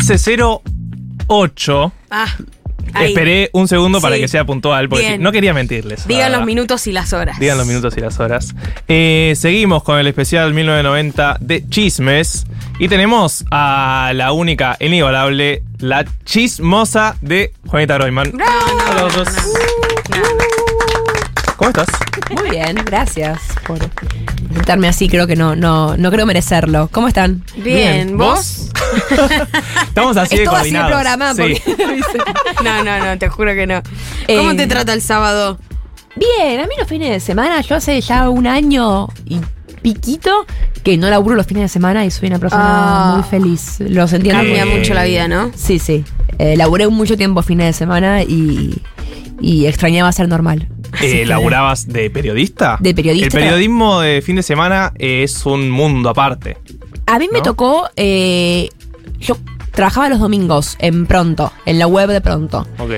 1508. Ah, ahí. Esperé un segundo para que sea puntual, porque Bien. no quería mentirles. Digan los minutos y las horas. Digan los minutos y las horas. Eh, seguimos con el especial 1990 de Chismes. Y tenemos a la única, inigualable, la chismosa de Juanita no, no, no. ¿Cómo estás? Muy bien, gracias por presentarme así. Creo que no, no, no creo merecerlo. ¿Cómo están? Bien, ¿vos? Estamos así de todo así el coordinados. programa. Sí. porque- No, no, no, te juro que no. ¿Cómo Eh, te trata el sábado? bien, a mí los fines de semana, yo hace ya un año y piquito que no laburo los fines de semana y soy una persona Ah. muy feliz. Los entiendo. Cambia mucho la vida, ¿no? Sí, sí. Eh, laburé mucho tiempo fines de semana y, y extrañaba ser normal. Eh, ¿Laburabas de periodista? De periodista. El periodismo de fin de semana es un mundo aparte. A mí me tocó. eh, yo trabajaba los domingos en Pronto, en la web de Pronto. Ok.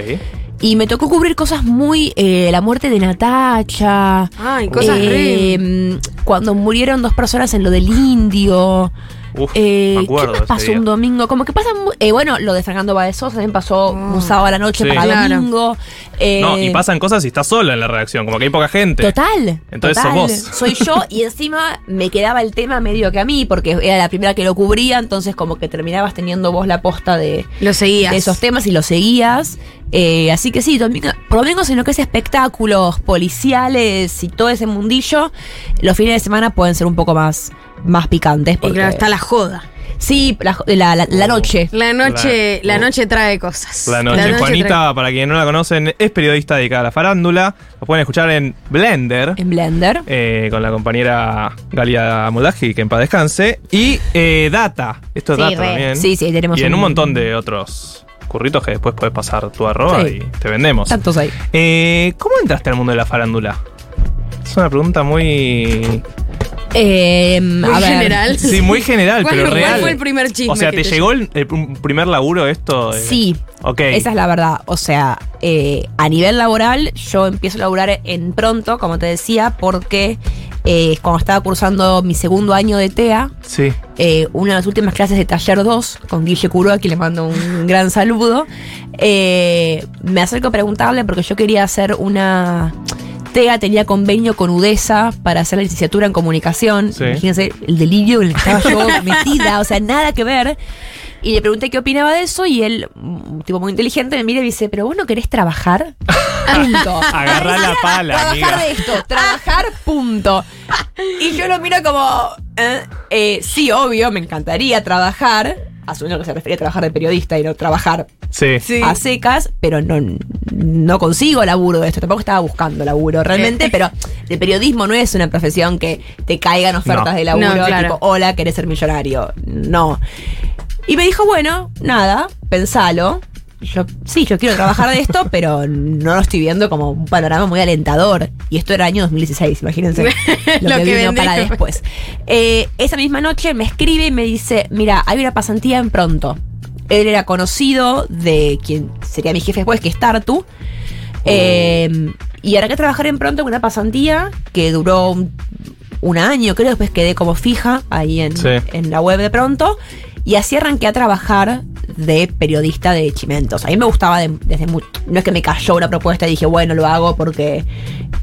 Y me tocó cubrir cosas muy. eh, la muerte de Natacha. Ay, cosas eh, mm, Cuando murieron dos personas en lo del indio. Uf, Eh, me acuerdo ¿Qué más pasó día. un domingo? Como que pasa. mu- eh, bueno, lo de Fernando Baezosa también pasó un sábado a la noche Sí. para Claro. domingo. Eh, No, y pasan cosas y estás solo en la redacción, como que hay poca gente. Total. Entonces total. sos vos. Soy yo y encima me quedaba el tema medio que a mí porque era la primera que lo cubría, entonces como que terminabas teniendo vos la posta de, Lo seguías. de esos temas y los seguías. Eh, así que sí, domingo, por lo menos en lo que es espectáculos policiales y todo ese mundillo, los fines de semana pueden ser un poco más, más picantes. Y Porque, claro, está la joda. Sí, la, la- la- la noche. La noche, La- la, noche trae cosas. La noche. Juanita, para quienes no la conocen, es periodista dedicada a la farándula. Lo pueden escuchar en Blender. En Blender. eh, con la compañera Galia Moldaji, que en paz descanse. Y eh, Data. Esto es Sí, Data re. también. Sí, sí, tenemos Y en un- un montón de otros curritos que después puedes pasar tu arroba Sí. y te vendemos. Tantos hay. Eh, ¿Cómo entraste al mundo de la farándula? Es una pregunta muy. Eh, Muy a ver. general. Sí, muy general, ¿Cuál pero fue- real. cuál fue el primer chisme O sea, que ¿te te llegó el, el pr- primer laburo esto? Sí. Ok. Esa es la verdad. O sea, eh, a nivel laboral, yo empiezo a laburar en pronto, como te decía, porque eh, cuando estaba cursando mi segundo año de TEA, Sí. eh, una de las últimas clases de taller 2, con Guille Curó, a quien le mando un gran saludo, eh, me acerco a preguntarle porque yo quería hacer una... TEA tenía convenio con UDESA para hacer la licenciatura en comunicación. Sí. Imagínense el delirio en el que estaba yo metida, o sea, nada que ver. Y le pregunté qué opinaba de eso y él, un tipo muy inteligente, me mira y dice, pero vos no querés trabajar. Punto. Agarrá la pala, Trabajar amiga. de esto, trabajar, punto. Y yo lo miro como, eh, eh, sí, obvio, me encantaría trabajar, asumiendo que se refería a trabajar de periodista y no trabajar Sí. Sí. a secas, pero no, no consigo laburo de esto, tampoco estaba buscando laburo realmente, Eh. pero el periodismo no es una profesión que te caigan ofertas No. de laburo, No, claro. tipo, hola, querés ser millonario. No. Y me dijo, bueno, nada, pensalo. Yo, sí, yo quiero trabajar de esto, pero no lo estoy viendo como un panorama muy alentador. Y esto era año 2016, imagínense. Lo, Lo que, que vino para después. Eh, esa misma noche me escribe y me dice, mira, hay una pasantía en pronto. Él era conocido de quien sería mi jefe después, que es Tartu. Eh, y ahora que trabajar en pronto en una pasantía que duró un, un año, creo, después quedé como fija ahí en, Sí. en la web de pronto. Y así arranqué a trabajar de periodista de Chimentos. A mí me gustaba de- desde mucho. No es que me cayó una propuesta y dije, bueno, lo hago porque.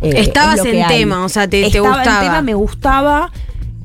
eh, Estabas es lo que en hay. tema, o sea, te- te Estaba gustaba. en tema, me gustaba.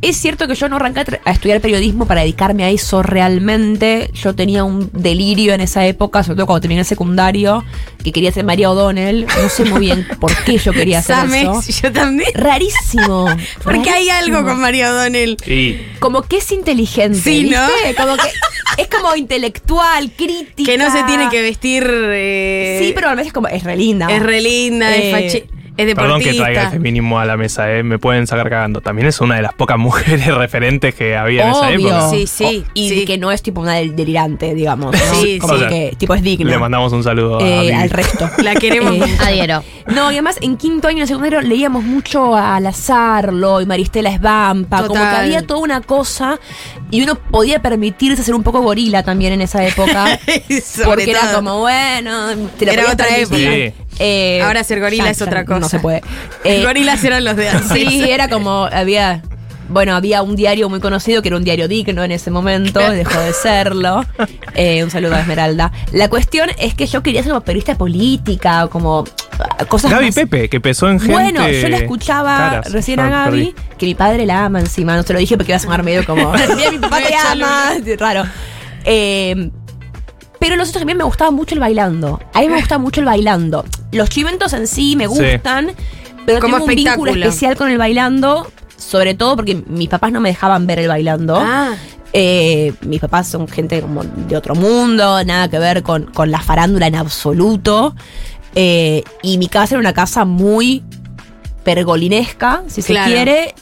Es cierto que yo no arranqué a, estudiar periodismo para dedicarme a eso realmente. Yo tenía un delirio en esa época, sobre todo cuando terminé el secundario, que quería ser María O'Donnell. No sé muy bien por qué yo quería hacer Same, eso. yo también. Rarísimo. Porque hay algo con María O'Donnell. Y Como que es inteligente. Sí, ¿no? ¿viste? Como que es como intelectual, crítica. Que no se tiene que vestir. eh, Sí, pero a veces es como. Es re linda. Es re linda, Eh, es, fachi- es Perdón que traiga el deportista. feminismo a la mesa, eh, me pueden sacar cagando. También es una de las pocas mujeres referentes que había en esa Obvio. época. Sí, sí, Y sí. que no es tipo una del- delirante, digamos. ¿no? Sí, como sí. que tipo es digna. Le mandamos un saludo eh, al resto. La queremos Eh. Adhiero. No, y además en quinto año de secundario leíamos mucho a Lazarlo y Maristela Esbampa, como que había toda una cosa y uno podía permitirse ser un poco gorila también en esa época. Porque era como, bueno, te la Era otra permitir. época. Eh, Ahora ser gorila ya- es ya otra cosa. No se puede. Eh, gorilas eran los de antes. Sí, era como, había Bueno, había un diario muy conocido que era un diario digno en ese momento, dejó de serlo. Eh, un saludo a Esmeralda. La cuestión es que yo quería ser como periodista política o como ah, cosas Gaby más- Pepe, que empezó en gente. Bueno, yo la escuchaba caras. recién Ah, a Gaby, perdí. que mi padre la ama encima, no se lo dije porque iba a sonar medio como, mira, mi papá te ama, raro. Eh, pero los otros también me gustaba mucho el bailando. A mí me gusta mucho el bailando. Los chimentos en sí me Sí. gustan, pero Como tengo un vínculo especial con el bailando, sobre todo porque mis papás no me dejaban ver el bailando. Ah, Eh, mis papás son gente como de otro mundo, nada que ver con, con la farándula en absoluto. Eh, y mi casa era una casa muy pergolinesca, si se quiere.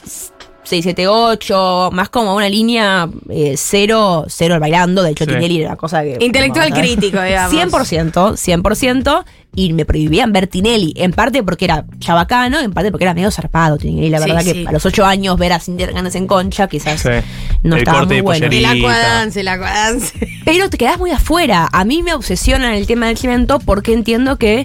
678, más como una línea eh, cero, cero bailando. De hecho, Sí. Tinelli era una cosa que. intelectual crítico, digamos. 100%, 100%, y me prohibían ver Tinelli, en parte porque era chabacano, en parte porque era medio zarpado Tinelli, la Sí, verdad que sí. a los 8 años ver a Cindy Hernández en concha quizás Sí. no El estaba corte muy de bueno. el acuadance, el acuadance. Pero te quedas muy afuera. A mí me obsesiona el tema del cemento porque entiendo que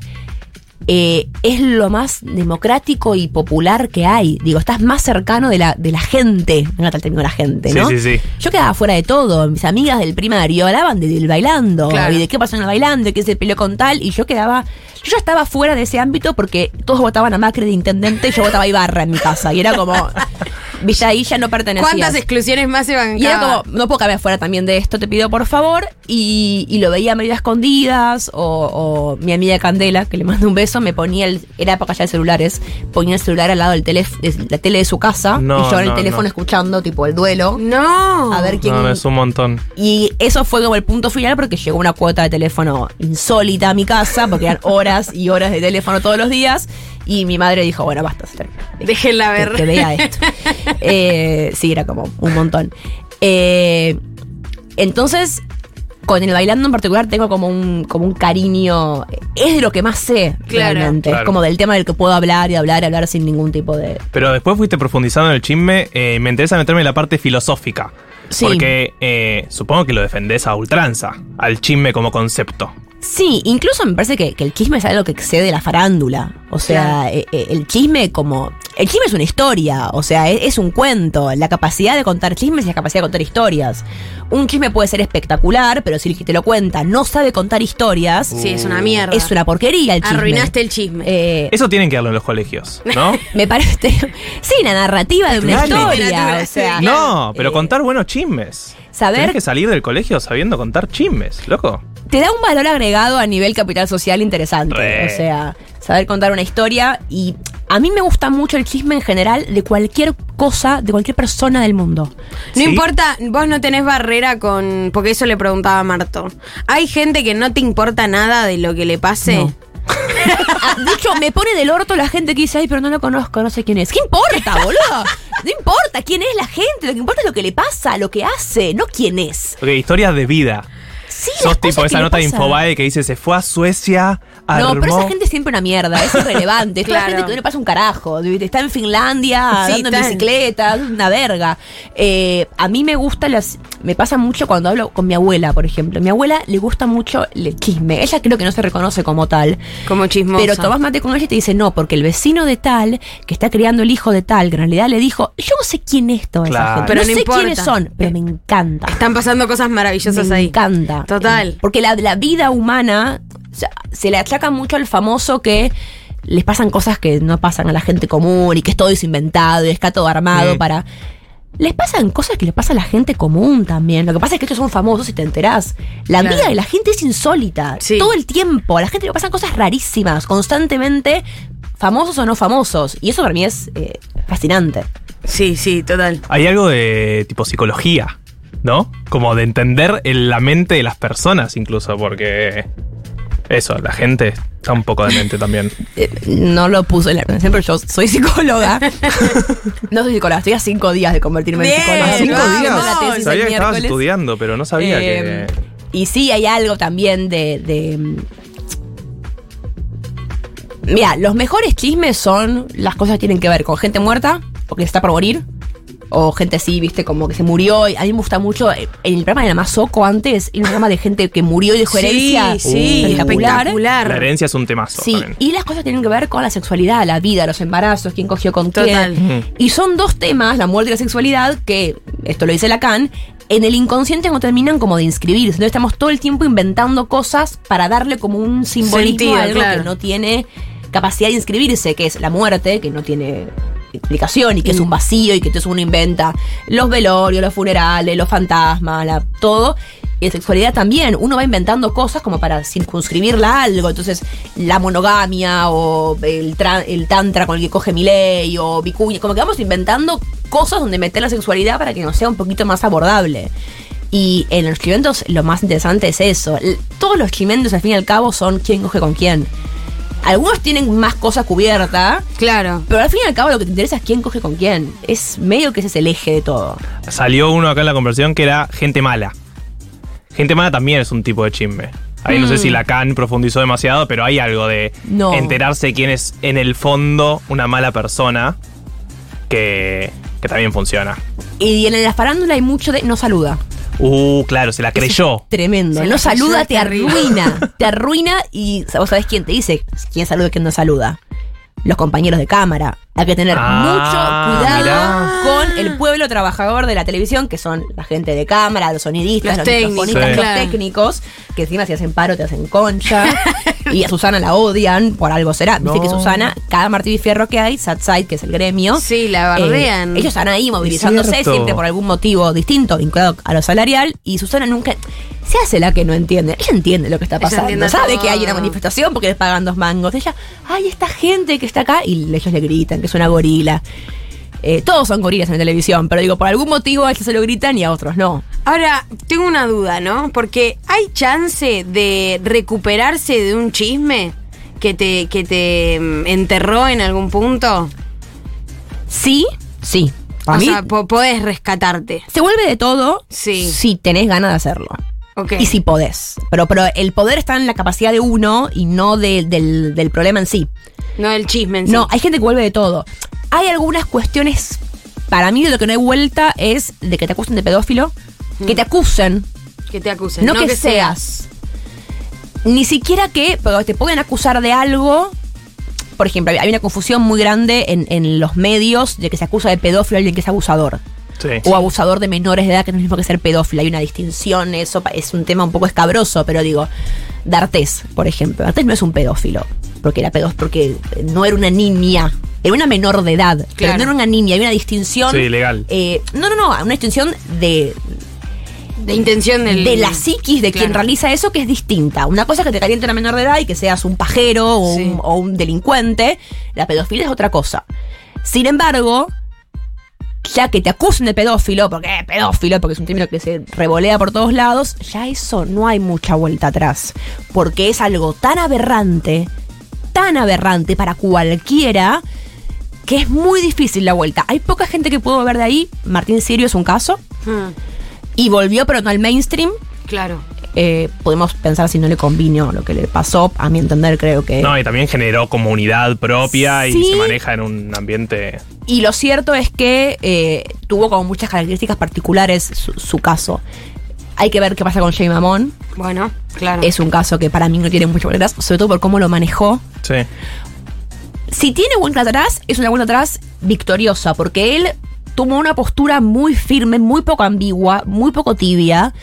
eh, es lo más democrático y popular que hay. Digo, estás más cercano de la, de la gente. Encanta el término la gente, Sí, ¿no? sí, sí. Yo quedaba fuera de todo. Mis amigas del primario hablaban de- del bailando Claro. y de qué pasó en el bailando y qué se peleó con tal. Y yo quedaba. Yo ya estaba fuera de ese ámbito porque todos votaban a Macri de intendente y yo votaba a Ibarra en mi casa. Y era como. Viste, ahí ya no pertenecía. ¿Cuántas exclusiones más se van Y era como, no puedo cambiar fuera también de esto, te pido por favor. Y, y lo veía medio a escondidas. O, o mi amiga Candela, que le mando un beso, me ponía el. Era época ya de celulares. Ponía el celular al lado del teléfono, de la tele de su casa. No, y yo en el no, teléfono no. escuchando, tipo, el duelo. No. A ver quién. No, no, es un montón. Y eso fue como el punto final porque llegó una cuota de teléfono insólita a mi casa, porque eran horas y horas de teléfono todos los días. Y mi madre dijo, bueno, basta, Déjenla que, ver. que vea esto. Eh, sí, era como un montón. Eh, entonces, con el bailando en particular tengo como un, como un cariño. Es de lo que más sé, Claro. realmente. Claro. Es como del tema del que puedo hablar y hablar y hablar sin ningún tipo de. Pero después fuiste profundizando en el chisme. eh, me interesa meterme en la parte filosófica. Sí. Porque eh, supongo que lo defendés a ultranza, al chisme como concepto. Sí, incluso me parece que, que el chisme es algo que excede la farándula. O sea, eh, eh, el chisme como... El chisme es una historia, o sea, es, es un cuento. La capacidad de contar chismes y la capacidad de contar historias. Un chisme puede ser espectacular, pero si el que te lo cuenta no sabe contar historias, Sí, es una mierda. es una porquería el chisme. Arruinaste el chisme. Eh, Eso tienen que darlo en los colegios, ¿no? me parece... Sí, la narrativa de una Claro. historia. O sea, no, pero eh, contar buenos chismes. saber- que salir del colegio sabiendo contar chismes, loco. Te da un valor agregado a nivel capital social interesante. Re. O sea, saber contar una historia. Y a mí me gusta mucho el chisme en general de cualquier cosa, de cualquier persona del mundo. No Sí. importa, vos no tenés barrera con. Porque eso le preguntaba a Marto. ¿Hay gente que no te importa nada de lo que le pase? No. Ah, de hecho, me pone del orto la gente que dice, ay, pero no lo conozco, no sé quién es. ¿Qué importa, boludo? No importa quién es la gente, lo que importa es lo que le pasa, lo que hace, no quién es. Ok, historias de vida. Sí, Sos tipo esa nota de. Infobae que dice se fue a Suecia, armó... No, pero esa gente es siempre una mierda, es irrelevante. Es toda Claro. gente que no le pasa un carajo. Está en Finlandia, Sí, en bicicleta, una verga. Eh, a mí me gusta las. Me pasa mucho cuando hablo con mi abuela, por ejemplo. Mi abuela le gusta mucho el chisme. Ella creo que no se reconoce como tal. Como chismosa. Pero tomás mate con ella y te dice, no, porque el vecino de tal, que está criando el hijo de tal, que en realidad le dijo, yo no sé quién es toda Claro. esa gente. Pero no, no sé importa. quiénes son, pero me encanta. Están pasando cosas maravillosas Me ahí. encanta. Total. Porque la, la vida humana sea, se le achaca mucho al famoso que les pasan cosas que no pasan a la gente común y que es todo eso inventado y está todo armado para. Les pasan cosas que le pasa a la gente común también. Lo que pasa es que estos son famosos y te enterás. La Claro. vida de la gente es insólita. Sí. Todo el tiempo. A la gente le pasan cosas rarísimas, constantemente, famosos o no famosos. Y eso para mí es eh, fascinante. Sí, sí, total. Hay algo de tipo psicología, ¿no? Como de entender en la mente de las personas incluso, porque eso, la gente está un poco de mente también. Eh, no lo puse en la presentación, pero yo soy psicóloga. no soy psicóloga, estoy a cinco días de convertirme Bien, en psicóloga. ¿A cinco días? la tesis Sabía que estabas estudiando, pero no sabía Eh, que... Y sí, hay algo también de. de mm, Mira, los mejores chismes son las cosas que tienen que ver con gente muerta, porque está por morir, O gente así, viste, como que se murió. Y A mí me gusta mucho. eh, En el programa de la Mazoco antes, era un programa de gente que murió y dejó herencia. Sí, sí, espectacular. espectacular. La herencia es un temazo. Sí, también. y las cosas tienen que ver con la sexualidad, la vida, los embarazos, quién cogió con Total. quién. Y son dos temas, la muerte y la sexualidad, que, esto lo dice Lacan, en el inconsciente no terminan como de inscribirse. Entonces estamos todo el tiempo inventando cosas para darle como un simbolismo Sentido, a algo claro. que no tiene capacidad de inscribirse, que es la muerte, que no tiene explicación y que es un vacío y que entonces uno inventa los velorios, los funerales, los fantasmas, la- todo. Y la sexualidad también, uno va inventando cosas como para circunscribirla a algo. Entonces, la monogamia o el, el tantra con el que coge Miley o Vicuña, como que vamos inventando cosas donde meter la sexualidad para que nos sea un poquito más abordable. Y en los chimentos lo más interesante es eso. Todos los chimentos al fin y al cabo son quién coge con quién. Algunos tienen más cosas cubiertas, Claro. pero al fin y al cabo lo que te interesa es quién coge con quién. Es medio que ese es el eje de todo. Salió uno acá en la conversión que era gente mala. Gente mala también es un tipo de chisme. Ahí no sé si Lacan profundizó demasiado, pero hay algo de No. enterarse quién es en el fondo una mala persona que, que también funciona. Y en la farándula hay mucho de no saluda. Uh, claro, se la creyó. Tremendo. Se no saluda, te arruina. Te arruina y vos sabés quién te dice quién saluda y quién no saluda. Los compañeros de cámara. Hay que tener Ah, mucho cuidado mirá. con el pueblo trabajador de la televisión, que son la gente de cámara, los sonidistas, Los los, técnicos, microfonistas, Sí. los claro. técnicos, que encima si hacen paro te hacen concha. y a Susana la odian, por algo será. No. que Susana, cada Martín y Fierro que hay, Satside, que es el gremio, Sí, la eh, bardean. ellos están ahí movilizándose siempre por algún motivo distinto, vinculado a lo salarial, y Susana nunca se hace la que no entiende. Ella entiende lo que está pasando. Sabe todo. que hay una manifestación porque les pagan dos mangos. Ella, ay, esta gente que está acá, y ellos le gritan que es una gorila. Eh, todos son gorilas en la televisión, pero digo, por algún motivo a ellos se lo gritan y a otros no. Ahora, tengo una duda, ¿no? Porque hay chance de recuperarse de un chisme que te, que te mm, enterró en algún punto. Sí, sí. O mí, sea, po- podés rescatarte. se vuelve de todo Sí. si tenés ganas de hacerlo. Y si podés. Pero, pero el poder está en la capacidad de uno y no de- del, del problema en sí. No el chisme en sí. No, hay gente que vuelve de todo. Hay algunas cuestiones, para mí de lo que no hay vuelta es de que te acusen de pedófilo, que te acusen, Que te acusen. no, que, seas. Ni siquiera que, pero te pueden acusar de algo. Por ejemplo, hay una confusión muy grande en, en los medios de que se acusa de pedófilo a alguien que es abusador. Sí. O abusador de menores de edad, que no es lo mismo que ser pedófilo. Hay una distinción, eso es un tema un poco escabroso, pero digo, D'Artés, por ejemplo. D'Artés no es un pedófilo, porque era pedófilo, porque no era una niña, era una menor de edad, pero no era una niña, hay una distinción. Sí, legal. eh, no, no, no, una distinción de, De intención del. de la psiquis de quien realiza eso que es distinta. Una cosa es que te caliente una menor de edad y que seas un pajero o, Sí. un, o un delincuente. La pedofilia es otra cosa. Sin embargo, ya que te acusen de pedófilo, porque es pedófilo, porque es un término que se revolea por todos lados, ya eso no hay mucha vuelta atrás. Porque es algo tan aberrante, tan aberrante para cualquiera, que es muy difícil la vuelta. Hay poca gente que pudo ver de ahí. Martín Sirio es un caso. Hmm, Y volvió, pero no al mainstream. claro. Eh, podemos pensar si no le convino lo que le pasó. A mi entender, creo que. No, y también generó comunidad propia y se maneja en un ambiente. Y lo cierto es que eh, tuvo como muchas características particulares su, su caso. Hay que ver qué pasa con Jay Mamón. Bueno, claro. Es un caso que para mí no tiene mucho vuelta atrás, sobre todo por cómo lo manejó. Sí. Si tiene vuelta atrás, es una vuelta atrás victoriosa, porque él tomó una postura muy firme, muy poco ambigua, muy poco tibia,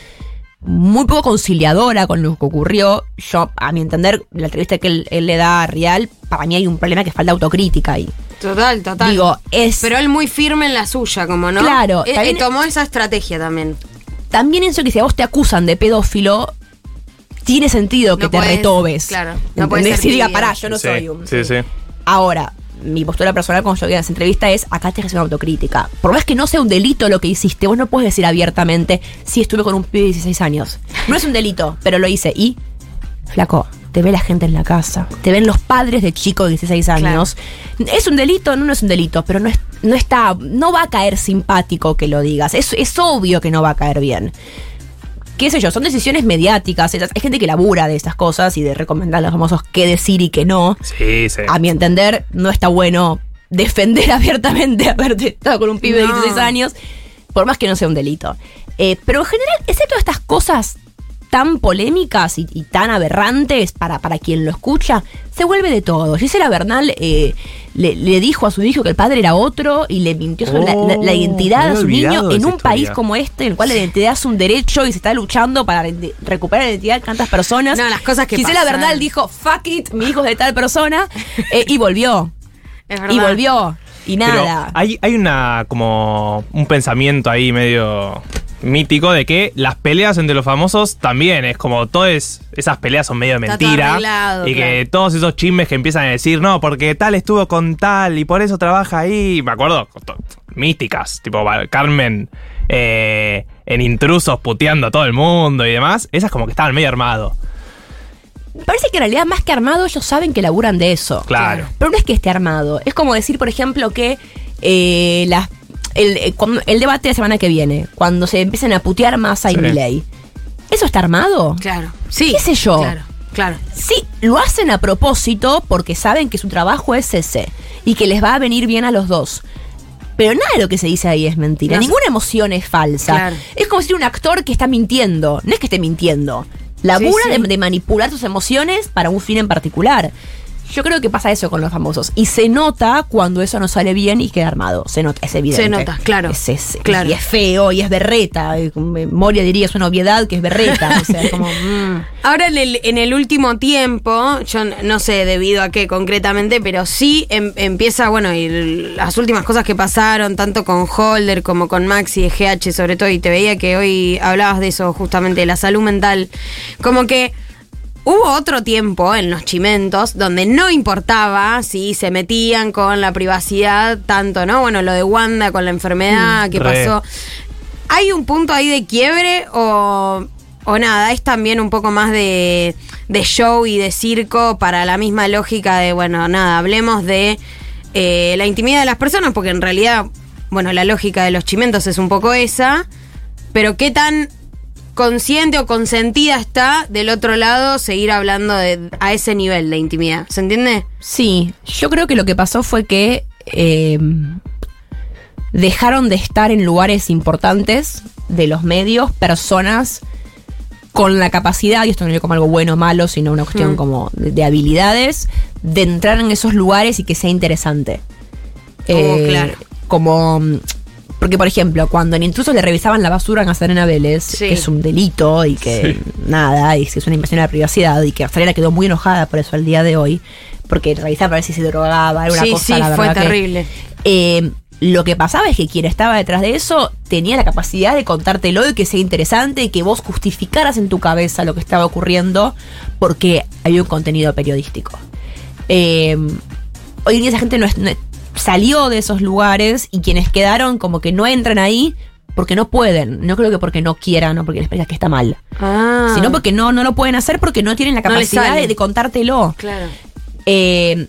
muy poco conciliadora con lo que ocurrió. Yo, a mi entender, la entrevista que él, él le da a Real, para mí hay un problema que falta autocrítica ahí. Total, total. Digo, es. Pero él muy firme en la suya, como no. Claro, Eh, también- eh, tomó esa estrategia también. también eso que si a vos te acusan de pedófilo, tiene sentido que No te puedes- retobes. claro, no puedes diga, pará, yo no sí, soy un. Sí, sí. Ahora, mi postura personal cuando yo vi en esa entrevista es, acá te haces una autocrítica. Por más que no sea un delito lo que hiciste, vos no puedes decir abiertamente, sí estuve con un pibe de 16 años. No es un delito, pero lo hice. Y, flaco, te ve la gente en la casa, te ven los padres de chicos de 16 años. ¿Es un delito? No, no es un delito, pero no, es, no está, no va a caer simpático que lo digas. Es, es obvio que no va a caer bien qué sé yo, son decisiones mediáticas. esas- Hay gente que labura de estas cosas y de recomendar a los famosos qué decir y qué no. Sí, sí. A mi entender, no está bueno defender abiertamente haberte estado con un pibe de No. 16 años, por más que no sea un delito. Eh, pero en general, excepto estas cosas tan polémicas y, y tan aberrantes para, para quien lo escucha, se vuelve de todo. Gisela Bernal eh, le, le dijo a su hijo que el padre era otro y le mintió sobre la- la, la Oh, identidad a su niño en un país como este, en el cual la identidad es un derecho y se está luchando para recuperar la identidad de tantas personas. No, las cosas que Gisela pasan. Bernal dijo, fuck it, mi hijo es de tal persona, eh, y volvió. Es verdad. Y volvió. Y Pero nada. hay, hay una como un pensamiento ahí medio mítico de que las peleas entre los famosos también es como todas esas peleas son medio Está todo mentira arreglado, y que claro. todos esos chismes que empiezan a decir no porque tal estuvo con tal y por eso trabaja ahí me acuerdo místicas tipo Carmen eh, en intrusos puteando a todo el mundo y demás esas como que estaban medio armados Parece que en realidad más que armado ellos saben que laburan de eso. Claro. Pero no es que esté armado. Es como decir, por ejemplo, que eh, las- el, eh, el debate de la semana que viene, cuando se empiecen a putear Massa y Sí. ¿Eso está armado? Claro. Sí. ¿Qué sé yo? Claro, claro. Sí, lo hacen a propósito porque saben que su trabajo es ese y que les va a venir bien a los dos. Pero nada de lo que se dice ahí es mentira. No. Ninguna emoción es falsa. Claro. Es como si un actor que está mintiendo. No es que esté mintiendo. Labura Sí, sí. De, de manipular tus emociones para un fin en particular. Yo creo que pasa eso con los famosos. Y se nota cuando eso no sale bien y queda armado. Se nota, es evidente. Se nota, claro. Es, es- Claro. Y es feo y es berreta. Con memoria diría es una obviedad que es berreta. o sea, es como. mm. Ahora en el, en el último tiempo, yo no sé debido a qué concretamente, pero sí em- empieza, bueno, y las últimas cosas que pasaron, tanto con Holder como con Maxi de GH sobre todo, y te veía que hoy hablabas de eso justamente, de la salud mental, como que hubo otro tiempo en los chimentos donde no importaba si se metían con la privacidad tanto, ¿no? Bueno, lo de Wanda con la enfermedad que re. pasó. ¿Hay un punto ahí de quiebre o, o nada? Es también un poco más de, de show y de circo para la misma lógica de, bueno, nada, hablemos de eh, la intimidad de las personas, porque en realidad, bueno, la lógica de los chimentos es un poco esa, pero qué tan consciente o consentida está del otro lado seguir hablando de, a ese nivel de intimidad. ¿Se entiende? Sí, yo creo que lo que pasó fue que eh, dejaron de estar en lugares importantes de los medios personas con la capacidad, y esto no es como algo bueno o malo, sino una cuestión Mm. como de, de habilidades, de entrar en esos lugares y que sea interesante. Oh, claro. Como. Porque, por ejemplo, cuando en intrusos le revisaban la basura a Nazarena Vélez, Sí. que es un delito y que Sí. nada, y que es una invasión a la privacidad, y que Nazarena quedó muy enojada por eso al día de hoy, porque revisaba para ver si se drogaba, era una sí, cosa, sí, la fue que- terrible. eh, lo que pasaba es que quien estaba detrás de eso tenía la capacidad de contártelo y que sea interesante y que vos justificaras en tu cabeza lo que estaba ocurriendo porque había un contenido periodístico. Eh, hoy en día esa gente no, es- no es- salió de esos lugares y quienes quedaron como que no entran ahí porque no pueden. No creo que porque no quieran o porque les parezca que está mal. Ah, Sino porque no, no lo pueden hacer porque no tienen la capacidad de, de contártelo. Claro. Eh,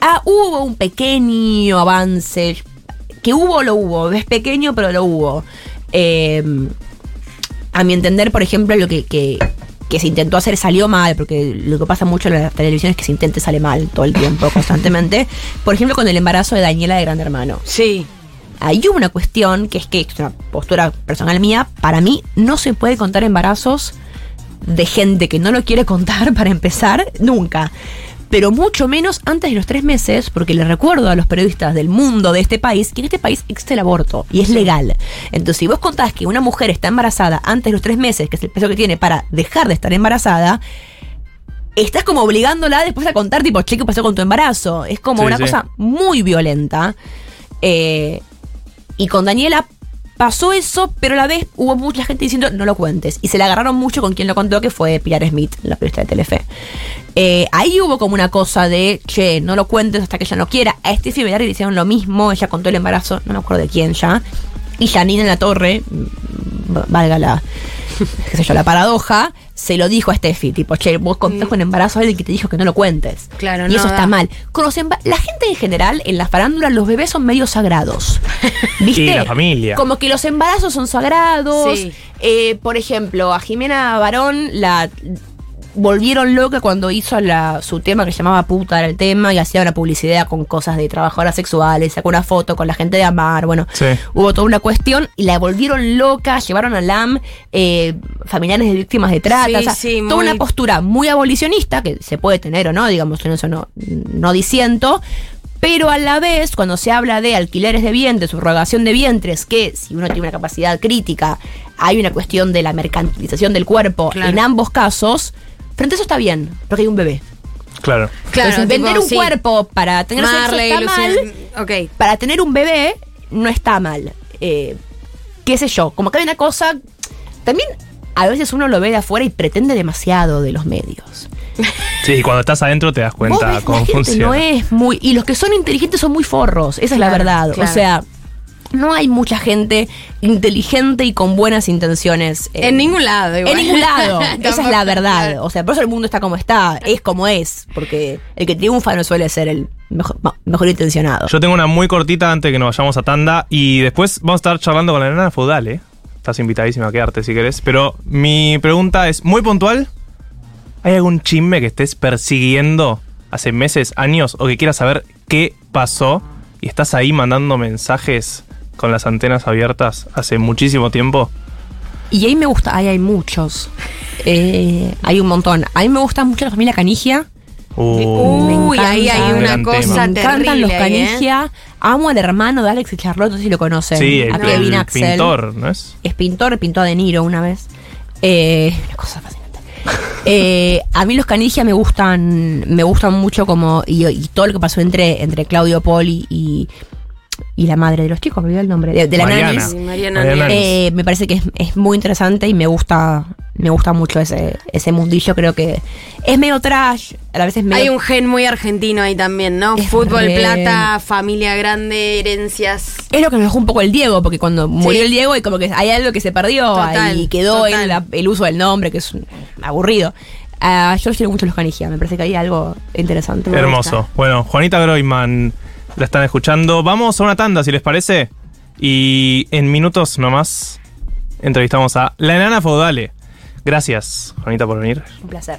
ah, hubo un pequeño avance. Que hubo, lo hubo. Es pequeño, pero lo hubo. Eh, a mi entender, por ejemplo, lo que, que, que se intentó hacer salió mal, porque lo que pasa mucho en la televisión es que se intente sale mal todo el tiempo, constantemente. Por ejemplo, con el embarazo de Daniela de Gran Hermano. Sí. Ahí hubo una cuestión que es que, es una postura personal mía, para mí no se puede contar embarazos de gente que no lo quiere contar para empezar, nunca. Pero mucho menos antes de los tres meses, porque le recuerdo a los periodistas del mundo de este país que en este país existe el aborto y es legal. Entonces, si vos contás que una mujer está embarazada antes de los tres meses, que es el peso que tiene para dejar de estar embarazada, estás como obligándola después a contar, tipo, che, ¿qué pasó con tu embarazo? Es como Sí, una sí. cosa muy violenta. Eh, y con Daniela pasó eso, pero a la vez hubo mucha gente diciendo no lo cuentes. Y se la agarraron mucho con quien lo contó, que fue Pilar Smith, la periodista de Telefe. Eh, ahí hubo como una cosa de, che, no lo cuentes hasta que ella no quiera. A Steffi Velarde le hicieron lo mismo, ella contó el embarazo, no me acuerdo de quién ya. Y Janine en la torre, mm, valga la, qué sé yo, la paradoja, se lo dijo a Steffi, tipo, che, vos contás con embarazo a alguien que te dijo que no lo cuentes. Claro, y no eso da. está mal. Con los emba- la gente en general, en la farándula, los bebés son medio sagrados. ¿Viste? Y la familia. Como que los embarazos son sagrados. Sí. Eh, por ejemplo, a Jimena Barón la volvieron loca cuando hizo la, su tema que se llamaba Puta, era el tema, y hacía una publicidad con cosas de trabajadoras sexuales, sacó una foto con la gente de Amar, bueno, Sí. hubo toda una cuestión y la volvieron loca, llevaron a LAM eh, familiares de víctimas de trata, Sí, o sea, sí, toda muy- una postura muy abolicionista, que se puede tener o no, digamos, en eso no, no disiento, pero a la vez, cuando se habla de alquileres de vientres, subrogación de vientres, que si uno tiene una capacidad crítica, hay una cuestión de la mercantilización del cuerpo Claro. en ambos casos, frente a eso está bien, porque hay un bebé. Claro. Claro, Entonces, tipo, vender un sí. cuerpo para tener Marley, sexo está mal, Ok. para tener un bebé no está mal. Eh, qué sé yo, como que hay una cosa, también a veces uno lo ve de afuera y pretende demasiado de los medios. Sí, cuando estás adentro te das Vos cuenta ves, cómo la gente funciona. no es muy... Y los que son inteligentes son muy forros, esa es la verdad. claro. O sea, no hay mucha gente inteligente y con buenas intenciones. eh, En ningún lado, igual. En ningún lado. Esa es la verdad. O sea, por eso el mundo está como está. Es como es. Porque el que triunfa no suele ser el mejor, intencionado. Yo tengo una muy cortita antes que nos vayamos a tanda y después vamos a estar charlando con la nena de feudal, ¿eh? Estás invitadísima a quedarte si querés. Pero mi pregunta es muy puntual. ¿Hay algún chisme que estés persiguiendo hace meses, años o que quieras saber qué pasó y estás ahí mandando mensajes con las antenas abiertas hace muchísimo tiempo? Y ahí me gusta, ahí hay muchos. Eh, hay un montón. A mí me gusta mucho la familia Canigia. Uh, Uy, ahí hay una cosa. Me encantan terrible los ahí, ¿eh? Canigia. Amo al hermano de Alex y Charlotte, no sé si lo conocen. sí, el, a Kevin el Axel. pintor, ¿no es? Es pintor, pintó a De Niro una vez. Eh, una cosa fascinante. Eh, a mí los Canigia me gustan, me gustan mucho como y, y todo lo que pasó entre entre Claudio Poli y y la madre de los chicos, me olvidé el nombre de, de la Mariana. Nanis. Sí, Mariana Mariana. Eh, me parece que es, es muy interesante y me gusta me gusta mucho ese ese mundillo. Creo que es medio trash, a veces medio Hay un gen muy argentino ahí también, ¿no? Es Fútbol, re- plata, familia grande, herencias. Es lo que me dejó un poco el Diego, porque cuando murió Sí. el Diego y como que hay algo que se perdió Total, y quedó en la- el uso del nombre, que es un- aburrido. Ah, yo quiero mucho los canigia, me parece que hay algo interesante. Hermoso. Bueno, Juanita Groyman la están escuchando. Vamos a una tanda, si les parece. Y en minutos nomás entrevistamos a la enana feudale. Gracias, Juanita, por venir. Un placer.